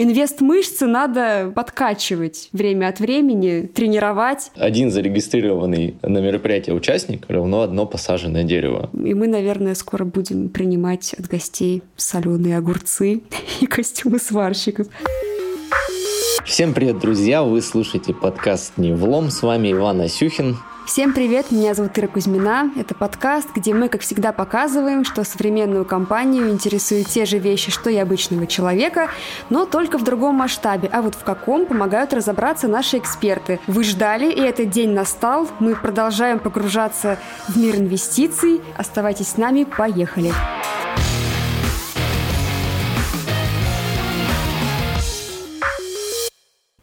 Инвест-мышцы надо подкачивать время от времени, тренировать. Один зарегистрированный на мероприятие участник равно одно посаженное дерево. И мы, наверное, скоро будем принимать от гостей соленые огурцы и костюмы сварщиков. Всем привет, друзья! Вы слушаете подкаст «Не влом». С вами Иван Асюхин. Всем привет, меня зовут Ира Кузьмина. Это подкаст, где мы, как всегда, показываем, что современную компанию интересуют те же вещи, что и обычного человека, но только в другом масштабе. А вот в каком помогают разобраться наши эксперты. Вы ждали, и этот день настал. Мы продолжаем погружаться в мир инвестиций. Оставайтесь с нами, поехали! Поехали!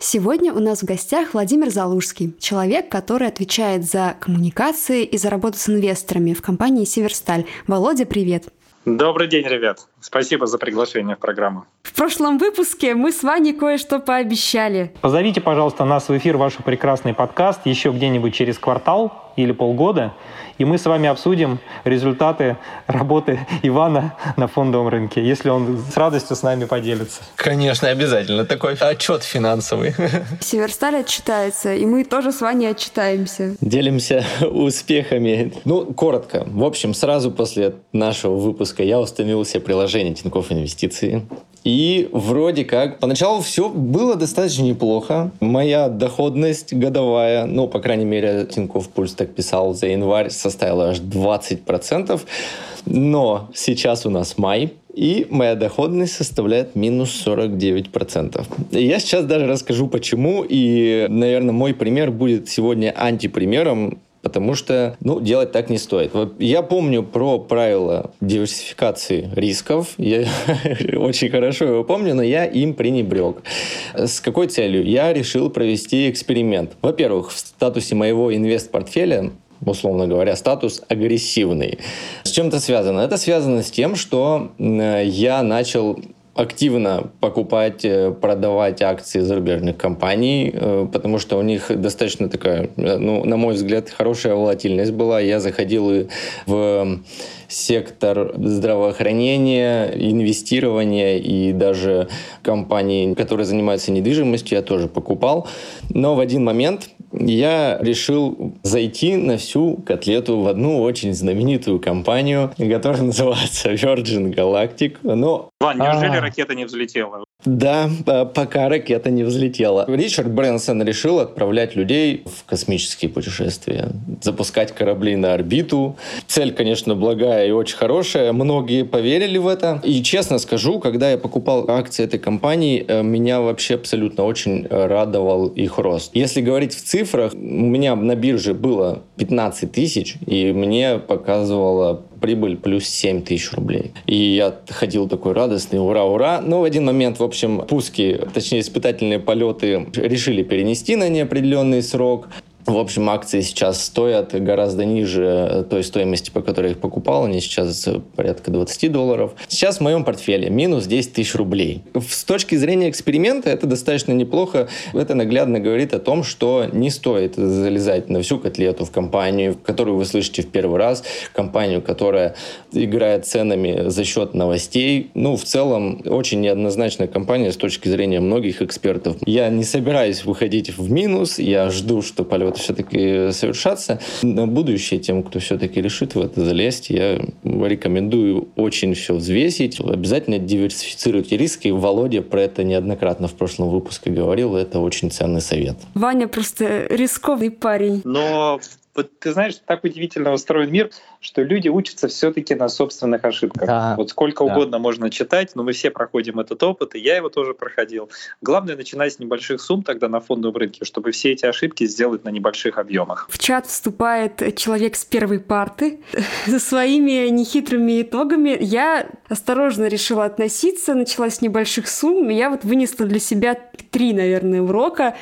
Сегодня у нас в гостях Владимир Залужский, человек, который отвечает за коммуникации и за работу с инвесторами в компании «Северсталь». Володя, привет! Добрый день, ребят. Спасибо за приглашение в программу. В прошлом выпуске мы с Ваней кое-что пообещали. Позовите, пожалуйста, нас в эфир ваш прекрасный подкаст еще где-нибудь через квартал или полгода, и мы с вами обсудим результаты работы Ивана на фондовом рынке, если он с радостью с нами поделится. Конечно, обязательно. Такой отчет финансовый. Северсталь отчитается, и мы тоже с вами отчитаемся. Делимся успехами. Ну, коротко. В общем, сразу после нашего выпуска я установил себе приложение Тинькофф Инвестиции. И вроде как, поначалу все было достаточно неплохо. Моя доходность годовая, ну, по крайней мере, Тинькофф Пульс так писал за январь, составила аж 20%. Но сейчас у нас май, и моя доходность составляет минус 49%. Я сейчас даже расскажу почему, и, наверное, мой пример будет сегодня антипримером потому что, ну, делать так не стоит. Я помню про правила диверсификации рисков, я очень хорошо его помню, но я им пренебрег. С какой целью? Я решил провести эксперимент. Во-первых, в статусе моего инвест-портфеля условно говоря, статус агрессивный. С чем это связано? Это связано с тем, что я начал активно покупать, э, продавать акции зарубежных компаний, э, потому что у них достаточно такая, э, ну, на мой взгляд, хорошая волатильность была. Я заходил в сектор здравоохранения, инвестирования и даже компании, которые занимаются недвижимостью, я тоже покупал. Но в один момент я решил зайти на всю котлету в одну очень знаменитую компанию, которая называется Virgin Galactic. Но... Ван, неужели а. ракета не взлетела? Да, пока ракета не взлетела. Ричард Брэнсон решил отправлять людей в космические путешествия, запускать корабли на орбиту. Цель, конечно, благая и очень хорошая. Многие поверили в это. И честно скажу, когда я покупал акции этой компании, э, меня вообще абсолютно очень радовал их рост. Если говорить в цифрах, у меня на бирже было 15 тысяч, и мне показывало прибыль плюс 7 тысяч рублей. И я ходил такой радостный, ура, ура. Но в один момент, в общем, пуски, точнее испытательные полеты решили перенести на неопределенный срок. В общем, акции сейчас стоят гораздо ниже той стоимости, по которой их покупал. Они сейчас порядка 20 долларов. Сейчас в моем портфеле минус 10 тысяч рублей. С точки зрения эксперимента это достаточно неплохо. Это наглядно говорит о том, что не стоит залезать на всю котлету в компанию, которую вы слышите в первый раз, компанию, которая играет ценами за счет новостей. Ну, в целом, очень неоднозначная компания с точки зрения многих экспертов. Я не собираюсь выходить в минус, я жду, что полет это все-таки совершаться. На будущее тем, кто все-таки решит в это залезть, я рекомендую очень все взвесить. Обязательно диверсифицируйте риски. Володя про это неоднократно в прошлом выпуске говорил. Это очень ценный совет. Ваня просто рисковый парень. Но вот ты знаешь, так удивительно устроен мир, что люди учатся все-таки на собственных ошибках. Да. Вот сколько да. угодно можно читать, но мы все проходим этот опыт, и я его тоже проходил. Главное начинать с небольших сумм тогда на фондовом рынке, чтобы все эти ошибки сделать на небольших объемах. В чат вступает человек с первой парты со своими нехитрыми итогами. Я осторожно решила относиться, начала с небольших сумм. Я вот вынесла для себя три, наверное, урока.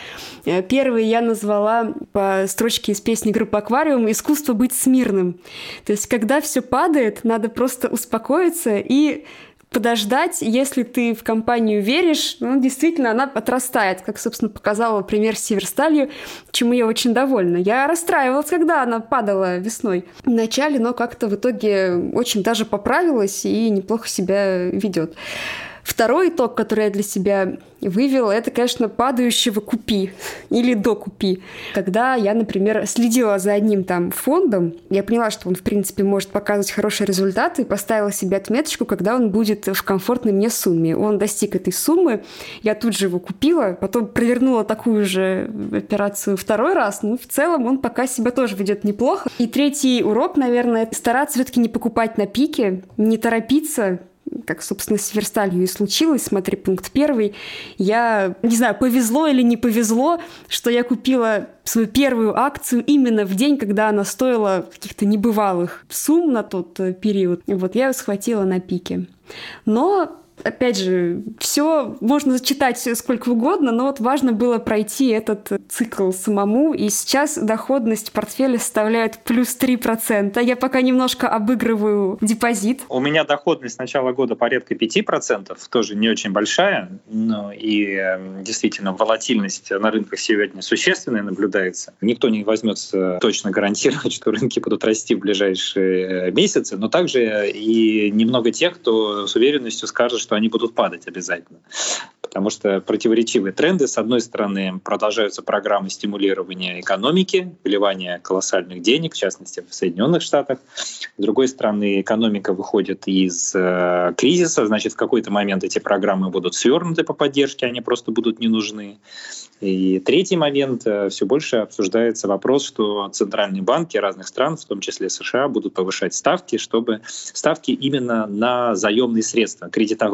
Э, первый я назвала по строчке из песни группы аквариум «Искусство быть смирным». То есть, когда все падает, надо просто успокоиться и подождать, если ты в компанию веришь, ну, действительно, она отрастает, как, собственно, показала пример с Северсталью, чему я очень довольна. Я расстраивалась, когда она падала весной в начале, но как-то в итоге очень даже поправилась и неплохо себя ведет. Второй итог, который я для себя вывела, это, конечно, падающего купи или до купи. Когда я, например, следила за одним там фондом, я поняла, что он, в принципе, может показывать хорошие результаты, и поставила себе отметочку, когда он будет в комфортной мне сумме. Он достиг этой суммы, я тут же его купила, потом провернула такую же операцию второй раз, ну, в целом он пока себя тоже ведет неплохо. И третий урок, наверное, стараться все-таки не покупать на пике, не торопиться, как, собственно, с Версталью и случилось, смотри, пункт первый, я, не знаю, повезло или не повезло, что я купила свою первую акцию именно в день, когда она стоила каких-то небывалых сумм на тот э, период. Вот я ее схватила на пике. Но опять же, все можно зачитать сколько угодно, но вот важно было пройти этот цикл самому, и сейчас доходность портфеля составляет плюс 3%. Я пока немножко обыгрываю депозит. У меня доходность с начала года порядка 5%, тоже не очень большая, но и эм, действительно волатильность на рынках сегодня существенная наблюдается. Никто не возьмется точно гарантировать, что рынки будут расти в ближайшие месяцы, но также и немного тех, кто с уверенностью скажет, что они будут падать обязательно. Потому что противоречивые тренды. С одной стороны, продолжаются программы стимулирования экономики, вливания колоссальных денег, в частности, в Соединенных Штатах. С другой стороны, экономика выходит из э, кризиса, значит, в какой-то момент эти программы будут свернуты по поддержке, они просто будут не нужны. И третий момент, э, все больше обсуждается вопрос, что центральные банки разных стран, в том числе США, будут повышать ставки, чтобы ставки именно на заемные средства, кредитование.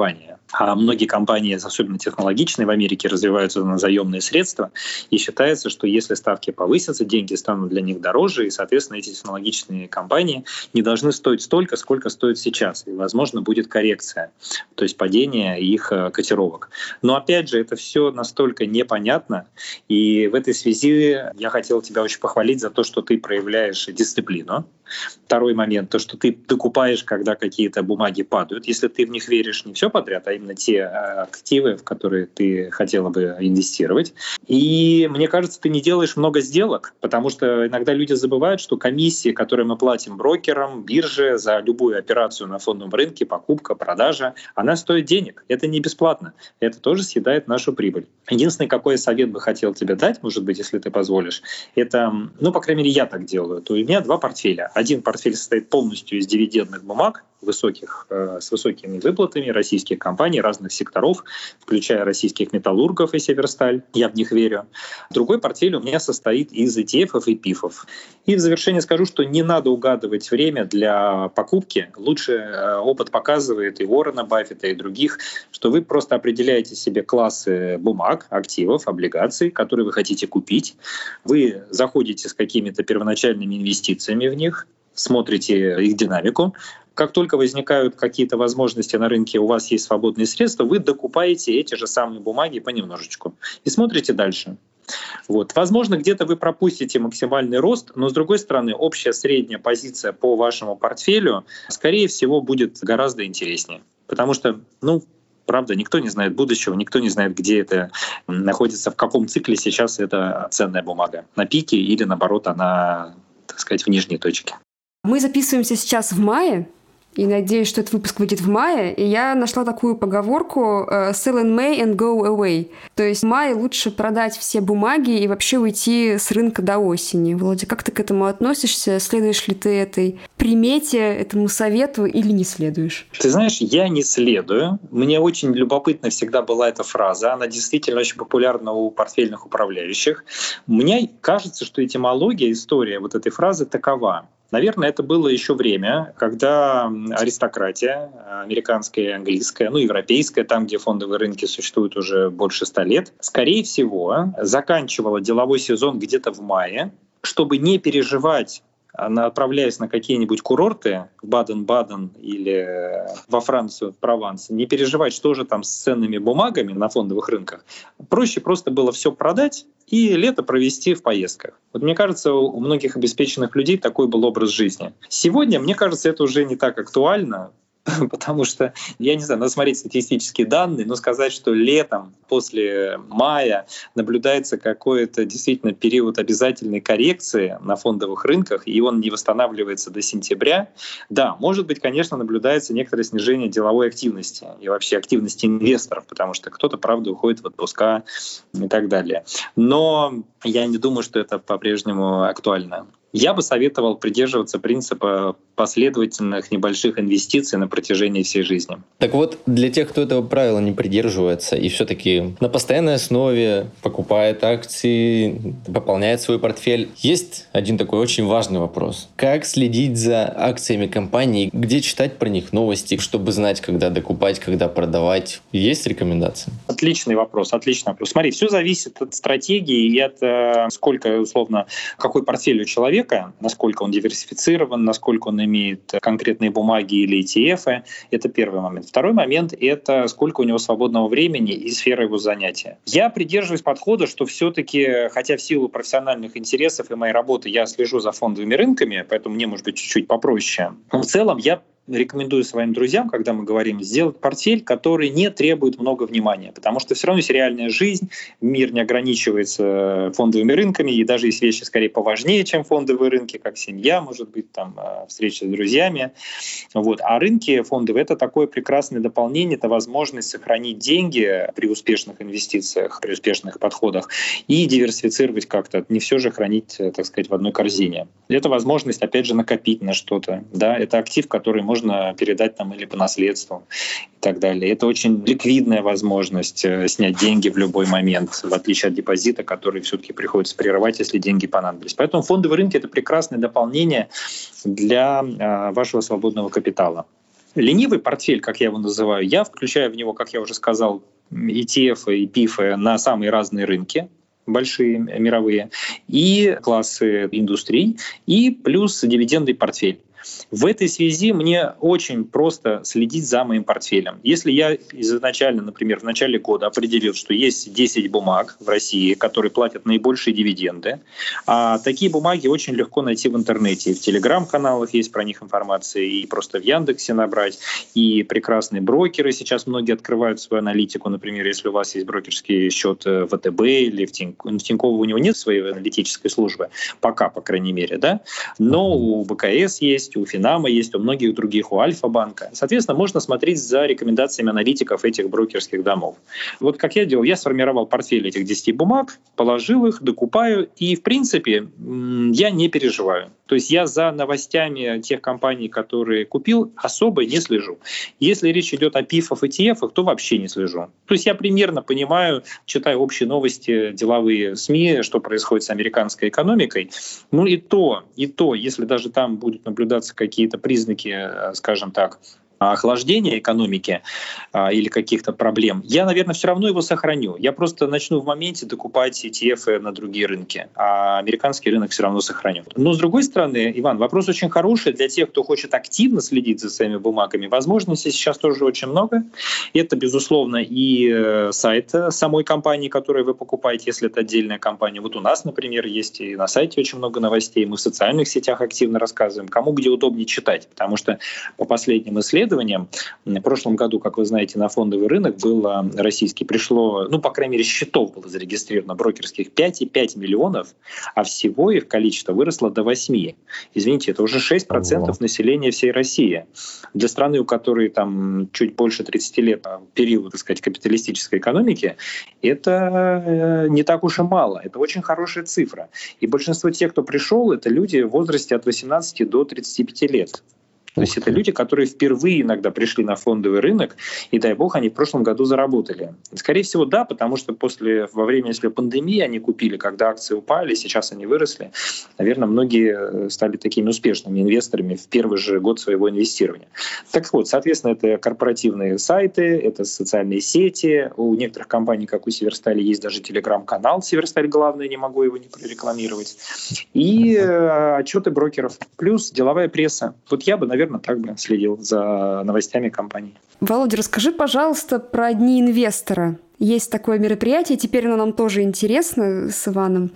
А многие компании, особенно технологичные в Америке, развиваются на заемные средства, и считается, что если ставки повысятся, деньги станут для них дороже, и, соответственно, эти технологичные компании не должны стоить столько, сколько стоят сейчас, и, возможно, будет коррекция, то есть падение их э, котировок. Но, опять же, это все настолько непонятно, и в этой связи я хотел тебя очень похвалить за то, что ты проявляешь дисциплину. Второй момент, то, что ты докупаешь, когда какие-то бумаги падают. Если ты в них веришь не все подряд, а именно те а, активы, в которые ты хотела бы инвестировать. И мне кажется, ты не делаешь много сделок, потому что иногда люди забывают, что комиссии, которые мы платим брокерам, бирже за любую операцию на фондовом рынке, покупка, продажа, она стоит денег. Это не бесплатно. Это тоже съедает нашу прибыль. Единственный, какой совет бы хотел тебе дать, может быть, если ты позволишь, это, ну, по крайней мере, я так делаю, то у меня два портфеля. Один портфель состоит полностью из дивидендных бумаг, высоких, э, с высокими выплатами российских компаний разных секторов, включая российских металлургов и Северсталь. Я в них верю. Другой портфель у меня состоит из ETF и ПИФов. И в завершение скажу, что не надо угадывать время для покупки. Лучше э, опыт показывает и Уоррена Баффета, и других, что вы просто определяете себе классы бумаг, активов, облигаций, которые вы хотите купить. Вы заходите с какими-то первоначальными инвестициями в них, смотрите их динамику, как только возникают какие-то возможности на рынке, у вас есть свободные средства, вы докупаете эти же самые бумаги понемножечку и смотрите дальше. Вот. Возможно, где-то вы пропустите максимальный рост, но с другой стороны, общая средняя позиция по вашему портфелю, скорее всего, будет гораздо интереснее. Потому что, ну, правда, никто не знает будущего, никто не знает, где это находится, в каком цикле сейчас эта ценная бумага. На пике или, наоборот, она, так сказать, в нижней точке. Мы записываемся сейчас в мае, и надеюсь, что этот выпуск выйдет в мае. И я нашла такую поговорку э, «sell in May and go away». То есть в мае лучше продать все бумаги и вообще уйти с рынка до осени. Володя, как ты к этому относишься? Следуешь ли ты этой примете, этому совету или не следуешь? Ты знаешь, я не следую. Мне очень любопытна всегда была эта фраза. Она действительно очень популярна у портфельных управляющих. Мне кажется, что этимология, история вот этой фразы такова. Наверное, это было еще время, когда аристократия, американская и английская, ну, европейская, там, где фондовые рынки существуют уже больше ста лет, скорее всего, заканчивала деловой сезон где-то в мае, чтобы не переживать отправляясь на какие-нибудь курорты в Баден-Баден или во Францию, в Прованс, не переживать, что же там с ценными бумагами на фондовых рынках. Проще просто было все продать и лето провести в поездках. Вот мне кажется, у многих обеспеченных людей такой был образ жизни. Сегодня, мне кажется, это уже не так актуально, потому что, я не знаю, надо смотреть статистические данные, но сказать, что летом, после мая, наблюдается какой-то действительно период обязательной коррекции на фондовых рынках, и он не восстанавливается до сентября, да, может быть, конечно, наблюдается некоторое снижение деловой активности и вообще активности инвесторов, потому что кто-то, правда, уходит в отпуска и так далее. Но я не думаю, что это по-прежнему актуально. Я бы советовал придерживаться принципа последовательных небольших инвестиций на протяжении всей жизни. Так вот, для тех, кто этого правила не придерживается и все-таки на постоянной основе покупает акции, пополняет свой портфель, есть один такой очень важный вопрос. Как следить за акциями компании, где читать про них новости, чтобы знать, когда докупать, когда продавать? Есть рекомендации? Отличный вопрос, отличный вопрос. Смотри, все зависит от стратегии и от э, сколько, условно, какой портфель у человека, человека, насколько он диверсифицирован, насколько он имеет конкретные бумаги или ETF. Это первый момент. Второй момент — это сколько у него свободного времени и сфера его занятия. Я придерживаюсь подхода, что все-таки, хотя в силу профессиональных интересов и моей работы я слежу за фондовыми рынками, поэтому мне, может быть, чуть-чуть попроще, но в целом я рекомендую своим друзьям, когда мы говорим, сделать портфель, который не требует много внимания, потому что все равно есть реальная жизнь, мир не ограничивается фондовыми рынками, и даже есть вещи скорее поважнее, чем фондовые рынки, как семья, может быть, там, а, встреча с друзьями. Вот. А рынки фондовые — это такое прекрасное дополнение, это возможность сохранить деньги при успешных инвестициях, при успешных подходах и диверсифицировать как-то, не все же хранить, так сказать, в одной корзине. Это возможность, опять же, накопить на что-то. Да? Это актив, который может можно передать там или по наследству и так далее. Это очень ликвидная возможность э, снять деньги в любой момент, в отличие от депозита, который все-таки приходится прерывать, если деньги понадобились. Поэтому фондовые рынки — это прекрасное дополнение для э, вашего свободного капитала. Ленивый портфель, как я его называю, я включаю в него, как я уже сказал, ETF и PIF на самые разные рынки, большие мировые, и классы индустрий, и плюс дивидендный портфель. В этой связи мне очень просто следить за моим портфелем. Если я изначально, например, в начале года определил, что есть 10 бумаг в России, которые платят наибольшие дивиденды, а такие бумаги очень легко найти в интернете. И в телеграм-каналах есть про них информация, и просто в Яндексе набрать, и прекрасные брокеры сейчас многие открывают свою аналитику. Например, если у вас есть брокерский счет в ВТБ или в в Тиньково у него нет своей аналитической службы, пока, по крайней мере, да, но у БКС есть, у Финама есть, у многих других, у Альфа-банка. Соответственно, можно смотреть за рекомендациями аналитиков этих брокерских домов. Вот как я делал, я сформировал портфель этих 10 бумаг, положил их, докупаю, и, в принципе, я не переживаю. То есть я за новостями тех компаний, которые купил, особо не слежу. Если речь идет о пифах и ТФах, то вообще не слежу. То есть я примерно понимаю, читаю общие новости, деловые СМИ, что происходит с американской экономикой. Ну и то, и то, если даже там будут наблюдаться какие-то признаки, э, скажем так, охлаждения экономики а, или каких-то проблем, я, наверное, все равно его сохраню. Я просто начну в моменте докупать ETF на другие рынки, а американский рынок все равно сохраню. Но, с другой стороны, Иван, вопрос очень хороший для тех, кто хочет активно следить за своими бумагами. Возможностей сейчас тоже очень много. Это, безусловно, и э, сайт самой компании, которую вы покупаете, если это отдельная компания. Вот у нас, например, есть и на сайте очень много новостей, мы в социальных сетях активно рассказываем, кому где удобнее читать, потому что по последним исследованиям исследованиям. В прошлом году, как вы знаете, на фондовый рынок было российский пришло, ну, по крайней мере, счетов было зарегистрировано брокерских 5,5 миллионов, а всего их количество выросло до 8. Извините, это уже 6% Ого. населения всей России. Для страны, у которой там чуть больше 30 лет а, период, так сказать, капиталистической экономики, это э, не так уж и мало. Это очень хорошая цифра. И большинство тех, кто пришел, это люди в возрасте от 18 до 35 лет. То есть это люди, которые впервые иногда пришли на фондовый рынок, и дай бог, они в прошлом году заработали. Скорее всего, да, потому что после, во время если пандемии они купили, когда акции упали, сейчас они выросли. Наверное, многие э, стали такими успешными инвесторами в первый же год своего инвестирования. Так вот, соответственно, это корпоративные сайты, это социальные сети. У некоторых компаний, как у Северстали, есть даже телеграм-канал Северсталь, главное, не могу его не прорекламировать. И э, отчеты брокеров. Плюс деловая пресса. Вот я бы, наверное, наверное, так бы следил за новостями компании. Володя, расскажи, пожалуйста, про дни инвестора. Есть такое мероприятие, теперь оно нам тоже интересно с Иваном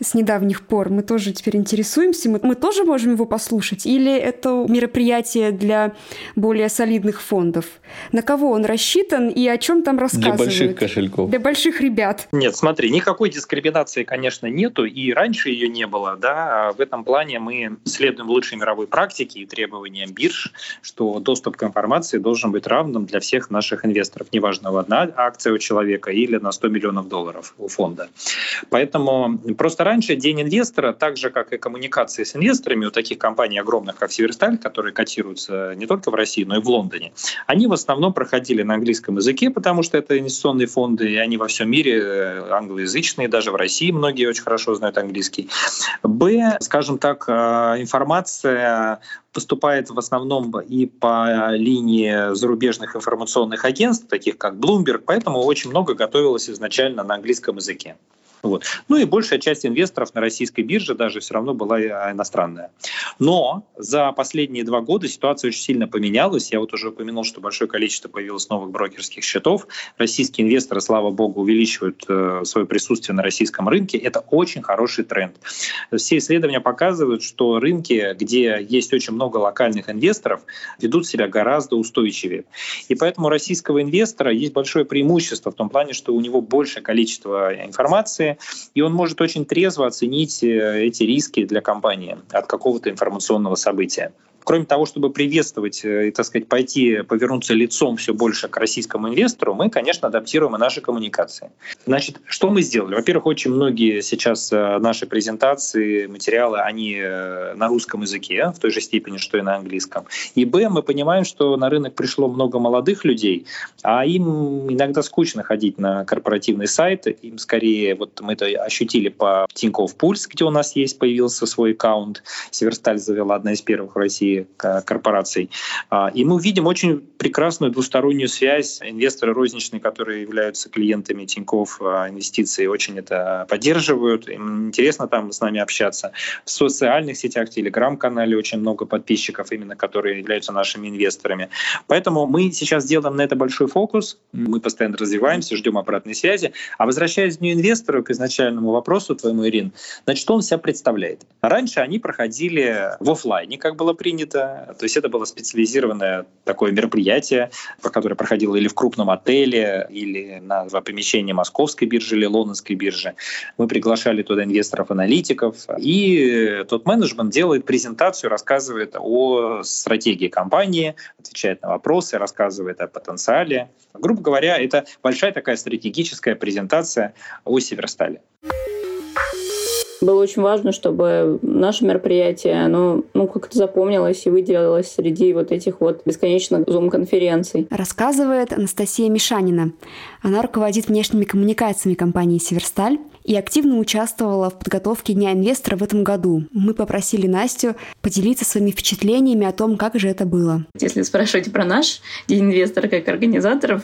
с недавних пор. Мы тоже теперь интересуемся, мы, мы тоже можем его послушать? Или это мероприятие для более солидных фондов? На кого он рассчитан и о чем там рассказывает? Для больших кошельков. Для больших ребят. Нет, смотри, никакой дискриминации, конечно, нету, и раньше ее не было, да, а в этом плане мы следуем лучшей мировой практике и требованиям бирж, что доступ к информации должен быть равным для всех наших инвесторов, неважно, одна акция у человека человека или на 100 миллионов долларов у фонда. Поэтому просто раньше День инвестора, так же как и коммуникации с инвесторами у таких компаний огромных, как Северсталь, которые котируются не только в России, но и в Лондоне, они в основном проходили на английском языке, потому что это инвестиционные фонды, и они во всем мире э, англоязычные, даже в России многие очень хорошо знают английский. Б, скажем так, э, информация поступает в основном и по линии зарубежных информационных агентств, таких как Bloomberg, поэтому очень много готовилось изначально на английском языке. Вот. Ну и большая часть инвесторов на российской бирже даже все равно была иностранная. Но за последние два года ситуация очень сильно поменялась. Я вот уже упомянул, что большое количество появилось новых брокерских счетов. Российские инвесторы, слава богу, увеличивают э, свое присутствие на российском рынке. Это очень хороший тренд. Все исследования показывают, что рынки, где есть очень много локальных инвесторов, ведут себя гораздо устойчивее. И поэтому у российского инвестора есть большое преимущество в том плане, что у него большее количество информации, и он может очень трезво оценить э, эти риски для компании от какого-то информационного события кроме того, чтобы приветствовать э, и, так сказать, пойти, повернуться лицом все больше к российскому инвестору, мы, конечно, адаптируем и наши коммуникации. Значит, что мы сделали? Во-первых, очень многие сейчас э, наши презентации, материалы, они э, на русском языке, в той же степени, что и на английском. И, б, мы понимаем, что на рынок пришло много молодых людей, а им иногда скучно ходить на корпоративный сайт, им скорее, вот мы это ощутили по Тинькофф Пульс, где у нас есть, появился свой аккаунт, Северсталь завела одна из первых в России корпораций. А, и мы видим очень прекрасную двустороннюю связь. Инвесторы розничные, которые являются клиентами Тинькофф а, Инвестиций, очень это поддерживают. Им интересно там с нами общаться. В социальных сетях, в Телеграм-канале очень много подписчиков, именно которые являются нашими инвесторами. Поэтому мы сейчас делаем на это большой фокус. Мы постоянно развиваемся, ждем обратной связи. А возвращаясь к инвестору, к изначальному вопросу твоему, Ирин, значит, что он себя представляет? Раньше они проходили в офлайне, как было принято, принято. То есть это было специализированное такое мероприятие, которое проходило или в крупном отеле, или на помещении Московской биржи или Лондонской биржи. Мы приглашали туда инвесторов-аналитиков, и тот менеджмент делает презентацию, рассказывает о стратегии компании, отвечает на вопросы, рассказывает о потенциале. Грубо говоря, это большая такая стратегическая презентация о Северстале было очень важно, чтобы наше мероприятие, оно ну, как-то запомнилось и выделилось среди вот этих вот бесконечных зум-конференций. Рассказывает Анастасия Мишанина. Она руководит внешними коммуникациями компании «Северсталь» и активно участвовала в подготовке Дня инвестора в этом году. Мы попросили Настю поделиться своими впечатлениями о том, как же это было. Если спрашивать про наш День инвестора как организаторов,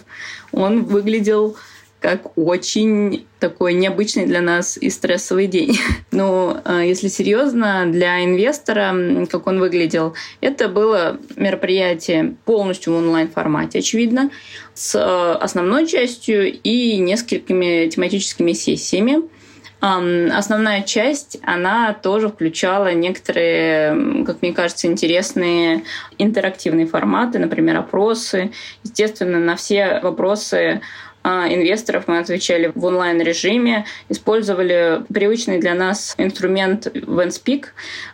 он выглядел как очень такой необычный для нас и стрессовый день. Но а, если серьезно, для инвестора, как он выглядел, это было мероприятие полностью в онлайн-формате, очевидно, с а, основной частью и несколькими тематическими сессиями. Основная часть, она тоже включала некоторые, как мне кажется, интересные интерактивные форматы, например, опросы. Естественно, на все вопросы а, инвесторов мы отвечали в онлайн-режиме, использовали привычный для нас инструмент OneSpeak,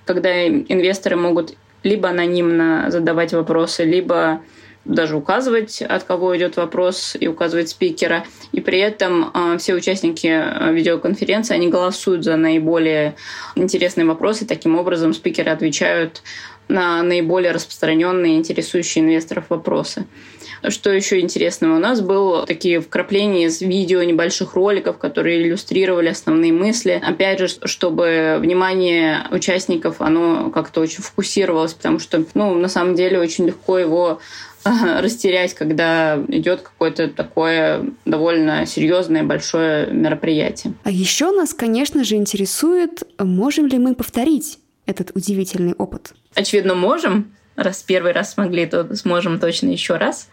когда инвесторы могут либо анонимно задавать вопросы, либо даже указывать, от кого идет вопрос, и указывать спикера. И при этом э, все участники э, видеоконференции, они голосуют за наиболее интересные вопросы. Таким образом, спикеры отвечают на наиболее распространенные, интересующие инвесторов вопросы. Что еще интересного? У нас было такие вкрапления из видео, небольших роликов, которые иллюстрировали основные мысли. Опять же, чтобы внимание участников, оно как-то очень фокусировалось, потому что, ну, на самом деле, очень легко его растерять, когда идет какое-то такое довольно серьезное большое мероприятие. А еще нас, конечно же, интересует, можем ли мы повторить этот удивительный опыт? Очевидно, можем. Раз первый раз смогли, то сможем точно еще раз.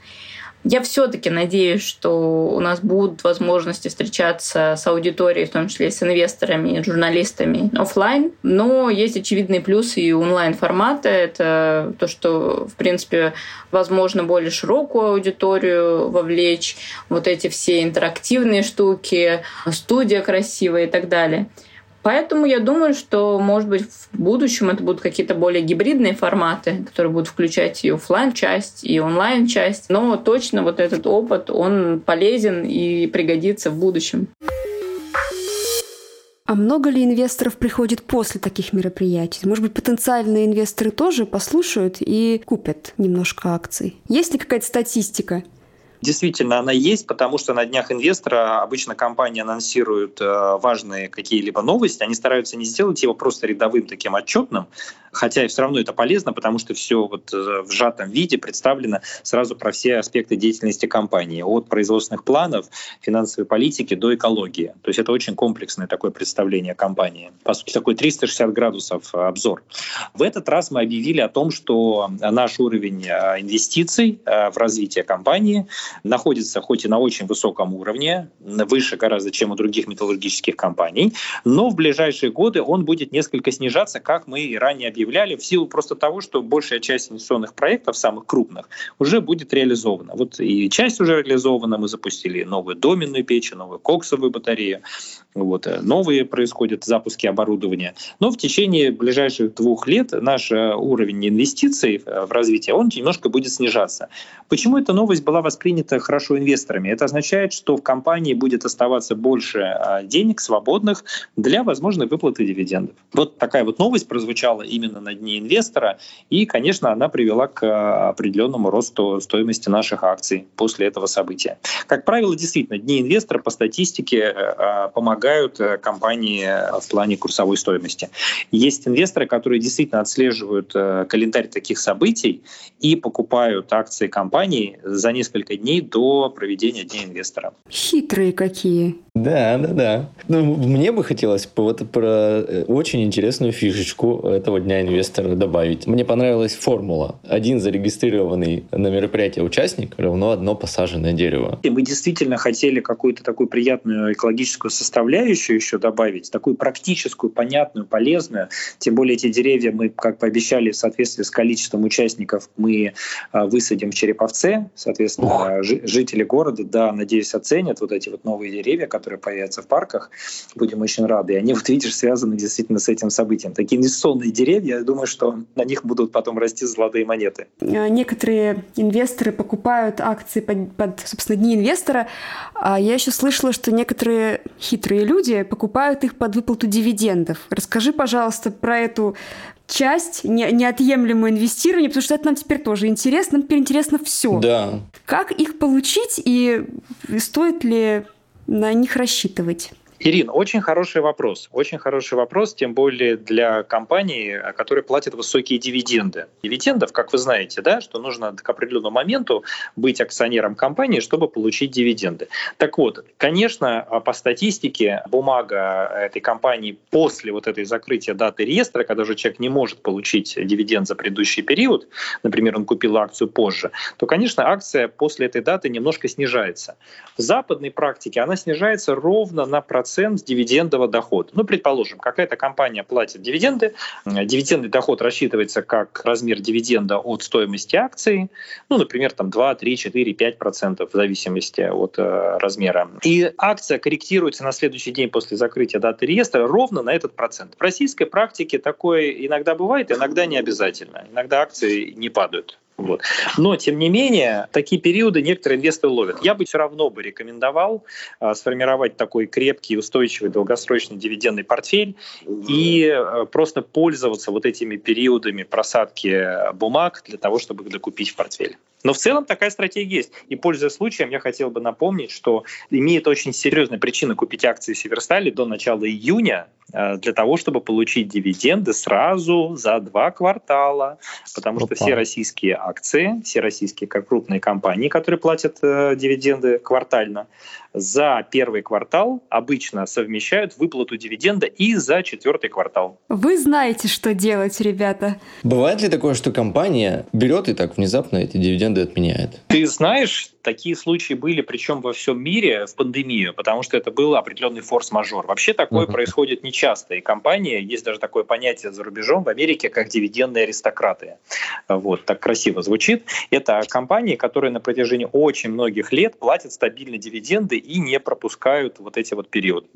Я все-таки надеюсь, что у нас будут возможности встречаться с аудиторией, в том числе с инвесторами, журналистами офлайн. Но есть очевидные плюсы и онлайн-формата. Это то, что, в принципе, возможно более широкую аудиторию вовлечь, вот эти все интерактивные штуки, студия красивая и так далее. Поэтому я думаю, что, может быть, в будущем это будут какие-то более гибридные форматы, которые будут включать и офлайн часть и онлайн-часть. Но точно вот этот опыт, он полезен и пригодится в будущем. А много ли инвесторов приходит после таких мероприятий? Может быть, потенциальные инвесторы тоже послушают и купят немножко акций? Есть ли какая-то статистика? Действительно, она есть, потому что на днях инвестора обычно компания анонсирует э, важные какие-либо новости. Они стараются не сделать его просто рядовым таким отчетным, хотя и все равно это полезно, потому что все вот э, в сжатом виде представлено сразу про все аспекты деятельности компании, от производственных планов, финансовой политики до экологии. То есть это очень комплексное такое представление компании. По сути, такой 360 градусов обзор. В этот раз мы объявили о том, что наш уровень э, инвестиций в развитие компании – находится хоть и на очень высоком уровне, выше гораздо, чем у других металлургических компаний, но в ближайшие годы он будет несколько снижаться, как мы и ранее объявляли, в силу просто того, что большая часть инвестиционных проектов, самых крупных, уже будет реализована. Вот и часть уже реализована, мы запустили новую доменную печь, новую коксовую батарею, вот, э, новые происходят запуски оборудования. Но в течение ближайших двух лет наш э, уровень инвестиций э, в развитие, он немножко будет снижаться. Почему эта новость была воспринята хорошо инвесторами? Это означает, что в компании будет оставаться больше денег свободных для возможной выплаты дивидендов. Вот такая вот новость прозвучала именно на дне инвестора, и, конечно, она привела к определенному росту стоимости наших акций после этого события. Как правило, действительно, дни инвестора по статистике помогают помогают э, компании э, в плане курсовой стоимости. Есть инвесторы, которые действительно отслеживают э, календарь таких событий и покупают акции компании за несколько дней до проведения Дня инвестора. Хитрые какие. Да, да, да. Ну, мне бы хотелось вот про очень интересную фишечку этого Дня инвестора добавить. Мне понравилась формула. Один зарегистрированный на мероприятие участник равно одно посаженное дерево. И мы действительно хотели какую-то такую приятную экологическую составляющую еще добавить, такую практическую, понятную, полезную. Тем более эти деревья мы, как пообещали, в соответствии с количеством участников мы а, высадим в Череповце. Соответственно, жители города, да, надеюсь, оценят вот эти вот новые деревья, которые появятся в парках. Будем очень рады. И они, вот видишь, связаны действительно с этим событием. Такие инвестиционные деревья, я думаю, что на них будут потом расти золотые монеты. А, некоторые инвесторы покупают акции под, под собственно, дни инвестора. А я еще слышала, что некоторые хитрые люди покупают их под выплату дивидендов. Расскажи, пожалуйста, про эту часть не, неотъемлемого инвестирования, потому что это нам теперь тоже интересно, нам теперь интересно все. Да. Как их получить и стоит ли на них рассчитывать? Ирина, очень хороший вопрос. Очень хороший вопрос, тем более для компании, которые платят высокие дивиденды. Дивидендов, как вы знаете, да, что нужно к определенному моменту быть акционером компании, чтобы получить дивиденды. Так вот, конечно, по статистике бумага этой компании после вот этой закрытия даты реестра, когда уже человек не может получить дивиденд за предыдущий период, например, он купил акцию позже, то, конечно, акция после этой даты немножко снижается. В западной практике она снижается ровно на процент процент дивидендового дохода. Ну, предположим, какая-то компания платит дивиденды, дивидендный доход рассчитывается как размер дивиденда от стоимости акции, ну, например, там 2, 3, 4, 5 процентов в зависимости от э, размера. И акция корректируется на следующий день после закрытия даты реестра ровно на этот процент. В российской практике такое иногда бывает, иногда не обязательно. Иногда акции не падают. Вот. Но, тем не менее, такие периоды некоторые инвесторы ловят. Я бы все равно бы рекомендовал а, сформировать такой крепкий, устойчивый, долгосрочный дивидендный портфель и а, просто пользоваться вот этими периодами просадки бумаг для того, чтобы их докупить в портфель. Но в целом такая стратегия есть. И пользуясь случаем, я хотел бы напомнить, что имеет очень серьезная причина купить акции Северстали до начала июня э, для того, чтобы получить дивиденды сразу за два квартала. Потому что все российские акции, все российские крупные компании, которые платят э, дивиденды квартально, за первый квартал обычно совмещают выплату дивиденда и за четвертый квартал. Вы знаете, что делать, ребята. Бывает ли такое, что компания берет и так внезапно эти дивиденды отменяет? Ты знаешь, такие случаи были, причем во всем мире в пандемию, потому что это был определенный форс-мажор. Вообще такое uh-huh. происходит нечасто. И компании, есть даже такое понятие за рубежом в Америке, как дивидендные аристократы. Вот, так красиво звучит. Это компании, которые на протяжении очень многих лет платят стабильно дивиденды и не пропускают вот эти вот периоды.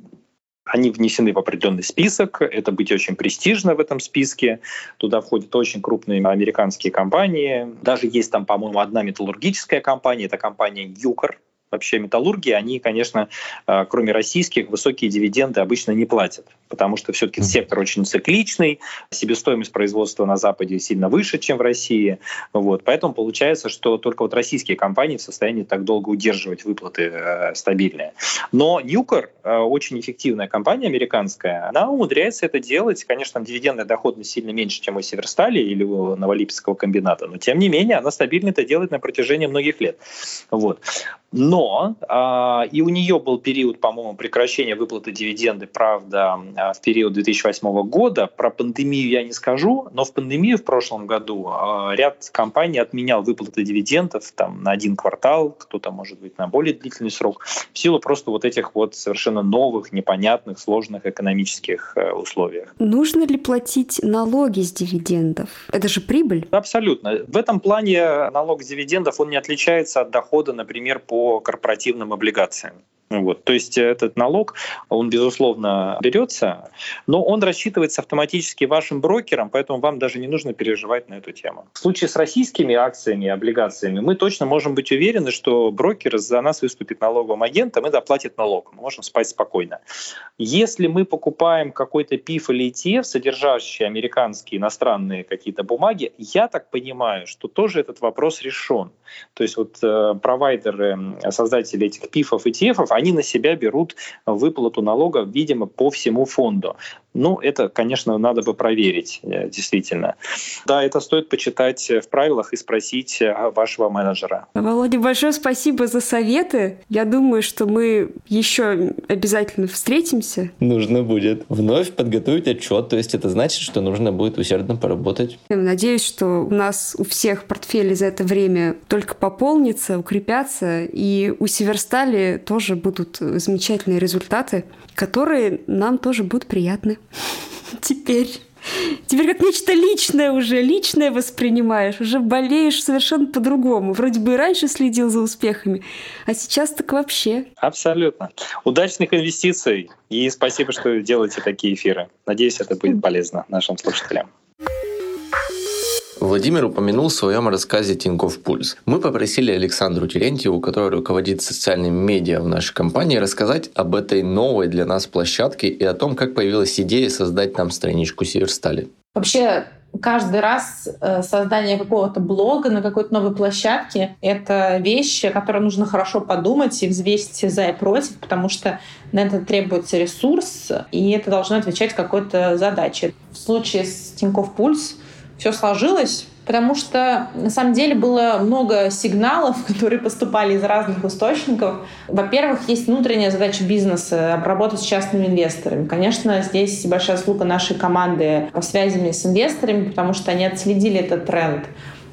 Они внесены в определенный список, это быть очень престижно в этом списке. Туда входят очень крупные американские компании. Даже есть там, по-моему, одна металлургическая компания, это компания Юкор, вообще металлургии, они, конечно, э, кроме российских, высокие дивиденды обычно не платят, потому что все-таки сектор очень цикличный, себестоимость производства на Западе сильно выше, чем в России. Вот. Поэтому получается, что только вот российские компании в состоянии так долго удерживать выплаты э, стабильные. Но Ньюкор, э, очень эффективная компания американская, она умудряется это делать. Конечно, там дивидендная доходность сильно меньше, чем у Северстали или у Новолипецкого комбината, но тем не менее она стабильно это делает на протяжении многих лет. Вот. Но э, и у нее был период, по-моему, прекращения выплаты дивиденды, правда, а, в период 2008 года. Про пандемию я не скажу, но в пандемию в прошлом году э, ряд компаний отменял выплаты дивидендов там, на один квартал, кто-то, может быть, на более длительный срок, в силу просто вот этих вот совершенно новых, непонятных, сложных экономических э, условиях. Нужно ли платить налоги с дивидендов? Это же прибыль. Абсолютно. В этом плане налог с дивидендов, он не отличается от дохода, например, по корпоративным облигациям. Вот. То есть этот налог, он, безусловно, берется, но он рассчитывается автоматически вашим брокером, поэтому вам даже не нужно переживать на эту тему. В случае с российскими акциями облигациями мы точно можем быть уверены, что брокер за нас выступит налоговым агентом и доплатит налог. Мы можем спать спокойно. Если мы покупаем какой-то ПИФ или ETF, содержащий американские иностранные какие-то бумаги, я так понимаю, что тоже этот вопрос решен. То есть вот э, провайдеры, создатели этих ПИФов и ETF, они на себя берут выплату налога, видимо, по всему фонду. Ну, это, конечно, надо бы проверить, э, действительно. Да, это стоит почитать в правилах и спросить э, вашего менеджера. Володя, большое спасибо за советы. Я думаю, что мы еще обязательно встретимся. Нужно будет вновь подготовить отчет, то есть это значит, что нужно будет усердно поработать. Надеюсь, что у нас у всех портфели за это время только пополнится, укрепятся, и у Северстали тоже будут замечательные результаты, которые нам тоже будут приятны. Теперь. Теперь как нечто личное уже, личное воспринимаешь, уже болеешь совершенно по-другому. Вроде бы и раньше следил за успехами, а сейчас так вообще. Абсолютно. Удачных инвестиций и спасибо, что делаете такие эфиры. Надеюсь, это будет полезно нашим слушателям. Владимир упомянул в своем рассказе «Тинькофф Пульс». Мы попросили Александру Терентьеву, который руководит социальными медиа в нашей компании, рассказать об этой новой для нас площадке и о том, как появилась идея создать нам страничку Северстали. Вообще, каждый раз э, создание какого-то блога на какой-то новой площадке — это вещи, о которой нужно хорошо подумать и взвесить за и против, потому что на это требуется ресурс, и это должно отвечать какой-то задаче. В случае с Тинькофф Пульс все сложилось, потому что на самом деле было много сигналов, которые поступали из разных источников. Во-первых, есть внутренняя задача бизнеса — обработать с частными инвесторами. Конечно, здесь большая заслуга нашей команды по связям с инвесторами, потому что они отследили этот тренд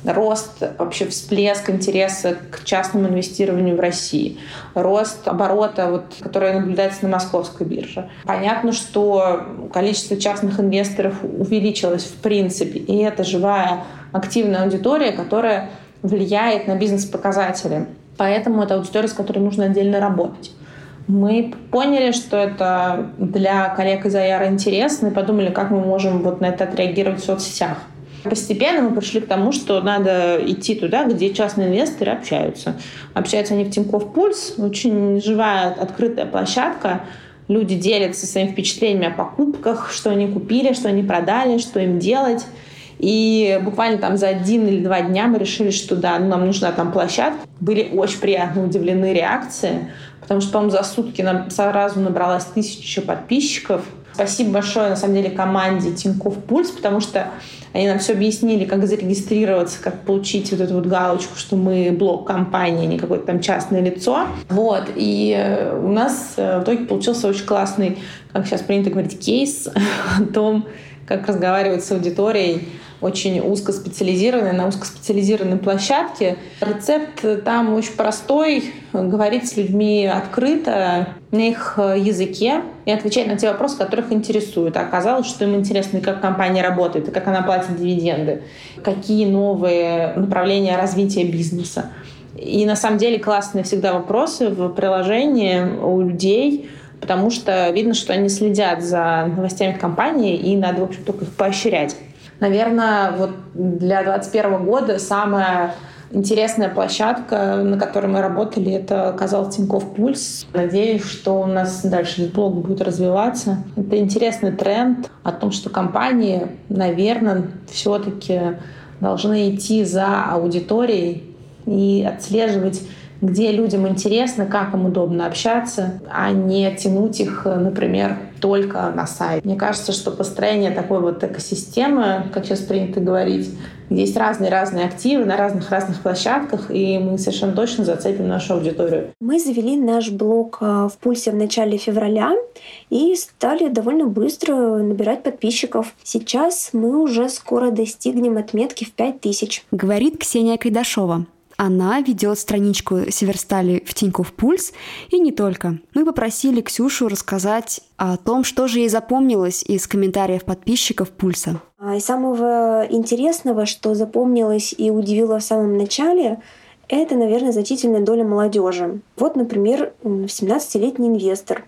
рост, вообще всплеск интереса к частному инвестированию в России, рост оборота, вот, который наблюдается на московской бирже. Понятно, что количество частных инвесторов увеличилось в принципе, и это живая активная аудитория, которая влияет на бизнес-показатели. Поэтому это аудитория, с которой нужно отдельно работать. Мы поняли, что это для коллег из АЯР интересно, и подумали, как мы можем вот на это отреагировать в соцсетях. Постепенно мы пришли к тому, что надо идти туда, где частные инвесторы общаются. Общаются они в Тинькофф Пульс, очень живая, открытая площадка. Люди делятся своими впечатлениями о покупках, что они купили, что они продали, что им делать. И буквально там за один или два дня мы решили, что да, нам нужна там площадка. Были очень приятно удивлены реакции, потому что, по-моему, за сутки нам сразу набралась тысяча подписчиков. Спасибо большое, на самом деле, команде Тинькофф Пульс, потому что они нам все объяснили, как зарегистрироваться, как получить вот эту вот галочку, что мы блок компании, а не какое-то там частное лицо. Вот. И э, у нас э, в итоге получился очень классный, как сейчас принято говорить, кейс о том, как разговаривать с аудиторией, очень узкоспециализированной, на узкоспециализированной площадке. Рецепт там очень простой. Говорить с людьми открыто, на их языке и отвечать на те вопросы, которых интересуют. А оказалось, что им интересно, как компания работает, и как она платит дивиденды, какие новые направления развития бизнеса. И на самом деле классные всегда вопросы в приложении у людей, потому что видно, что они следят за новостями компании, и надо, в общем, только их поощрять. Наверное, вот для 2021 года самая интересная площадка, на которой мы работали, это оказался Тинькофф Пульс. Надеюсь, что у нас дальше этот блог будет развиваться. Это интересный тренд о том, что компании, наверное, все-таки должны идти за аудиторией и отслеживать где людям интересно, как им удобно общаться, а не тянуть их, например, только на сайт. Мне кажется, что построение такой вот экосистемы, как сейчас принято говорить, есть разные-разные активы на разных-разных площадках, и мы совершенно точно зацепим нашу аудиторию. Мы завели наш блог э, в Пульсе в начале февраля и стали довольно быстро набирать подписчиков. Сейчас мы уже скоро достигнем отметки в 5000. Говорит Ксения Кайдашова. Она ведет страничку Северстали в Тинькофф Пульс и не только. Мы попросили Ксюшу рассказать о том, что же ей запомнилось из комментариев подписчиков Пульса. А, и самого интересного, что запомнилось и удивило в самом начале, это, наверное, значительная доля молодежи. Вот, например, 17-летний инвестор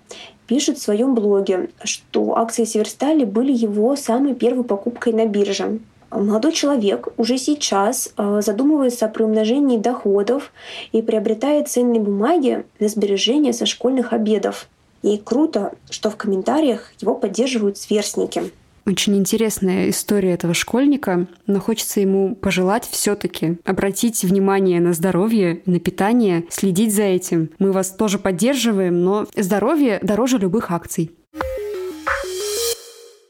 пишет в своем блоге, что акции Северстали были его самой первой покупкой на бирже молодой человек уже сейчас э, задумывается о приумножении доходов и приобретает ценные бумаги на сбережения со школьных обедов. И круто, что в комментариях его поддерживают сверстники. Очень интересная история этого школьника, но хочется ему пожелать все-таки обратить внимание на здоровье, на питание, следить за этим. Мы вас тоже поддерживаем, но здоровье дороже любых акций.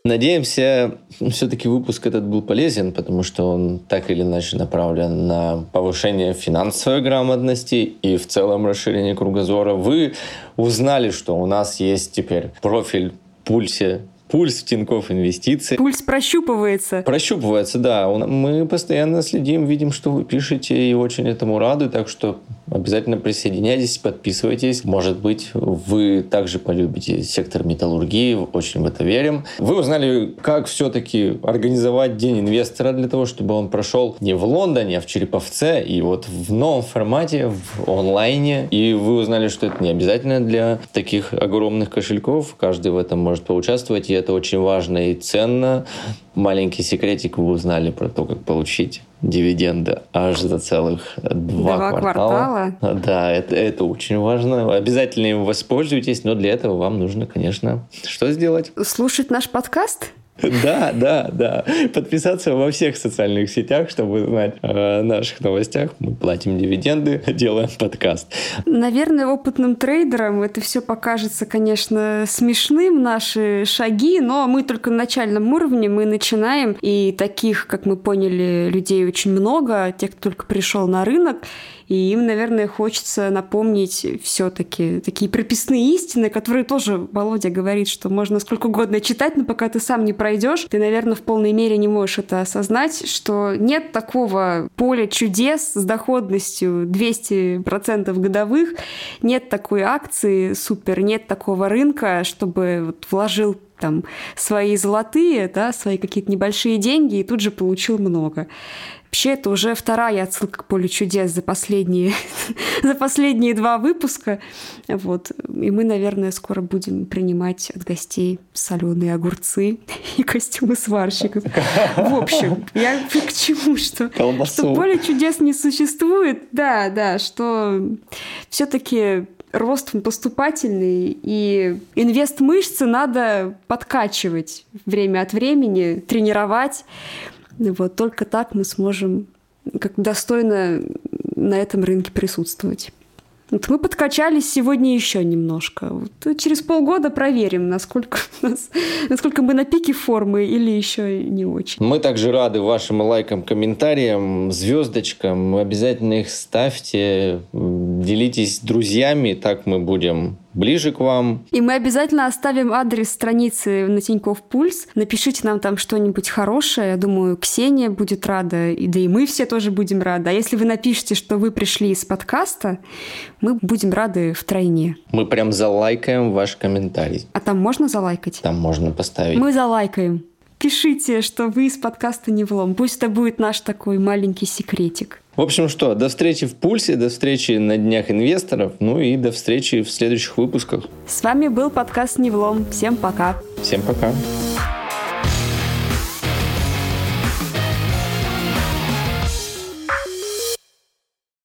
Надеемся, все-таки выпуск этот был полезен, потому что он так или иначе направлен на повышение финансовой грамотности и в целом расширение кругозора. Вы узнали, что у нас есть теперь профиль пульсе пульс в Тинькофф инвестиции. Пульс прощупывается. Прощупывается, да. Мы постоянно следим, видим, что вы пишете и очень этому рады, так что обязательно присоединяйтесь, подписывайтесь. Может быть, вы также полюбите сектор металлургии, очень в это верим. Вы узнали, как все-таки организовать День инвестора для того, чтобы он прошел не в Лондоне, а в Череповце, и вот в новом формате, в онлайне. И вы узнали, что это не обязательно для таких огромных кошельков. Каждый в этом может поучаствовать, и это очень важно и ценно. Маленький секретик вы узнали про то, как получить дивиденды аж за целых два, два квартала. квартала. Да, это, это очень важно. Обязательно им воспользуйтесь, но для этого вам нужно, конечно, что сделать? Слушать наш подкаст? Да, да, да. Подписаться во всех социальных сетях, чтобы знать о наших новостях. Мы платим дивиденды, делаем подкаст. Наверное, опытным трейдерам это все покажется, конечно, смешным, наши шаги, но мы только на начальном уровне, мы начинаем, и таких, как мы поняли, людей очень много, тех, кто только пришел на рынок, и им, наверное, хочется напомнить все-таки такие прописные истины, которые тоже Володя говорит, что можно сколько угодно читать, но пока ты сам не пройдешь, ты, наверное, в полной мере не можешь это осознать, что нет такого поля чудес с доходностью 200% годовых, нет такой акции супер, нет такого рынка, чтобы вот вложил там свои золотые, да, свои какие-то небольшие деньги и тут же получил много. Вообще, это уже вторая отсылка к полю чудес за последние, за последние два выпуска. Вот. И мы, наверное, скоро будем принимать от гостей соленые огурцы и костюмы сварщиков. В общем, я к чему, что, что поле чудес не существует. Да, да, что все-таки рост поступательный, и инвест мышцы надо подкачивать время от времени, тренировать. Вот только так мы сможем как достойно на этом рынке присутствовать. Вот мы подкачались сегодня еще немножко. Вот через полгода проверим, насколько, нас, насколько мы на пике формы или еще не очень. Мы также рады вашим лайкам, комментариям, звездочкам. Обязательно их ставьте, делитесь с друзьями, так мы будем ближе к вам. И мы обязательно оставим адрес страницы на Тинькофф Пульс. Напишите нам там что-нибудь хорошее. Я думаю, Ксения будет рада, и да и мы все тоже будем рады. А если вы напишите, что вы пришли из подкаста, мы будем рады втройне. Мы прям залайкаем ваш комментарий. А там можно залайкать? Там можно поставить. Мы залайкаем. Пишите, что вы из подкаста «Не влом». Пусть это будет наш такой маленький секретик. В общем, что, до встречи в Пульсе, до встречи на Днях инвесторов, ну и до встречи в следующих выпусках. С вами был подкаст «Не влом». Всем пока. Всем пока.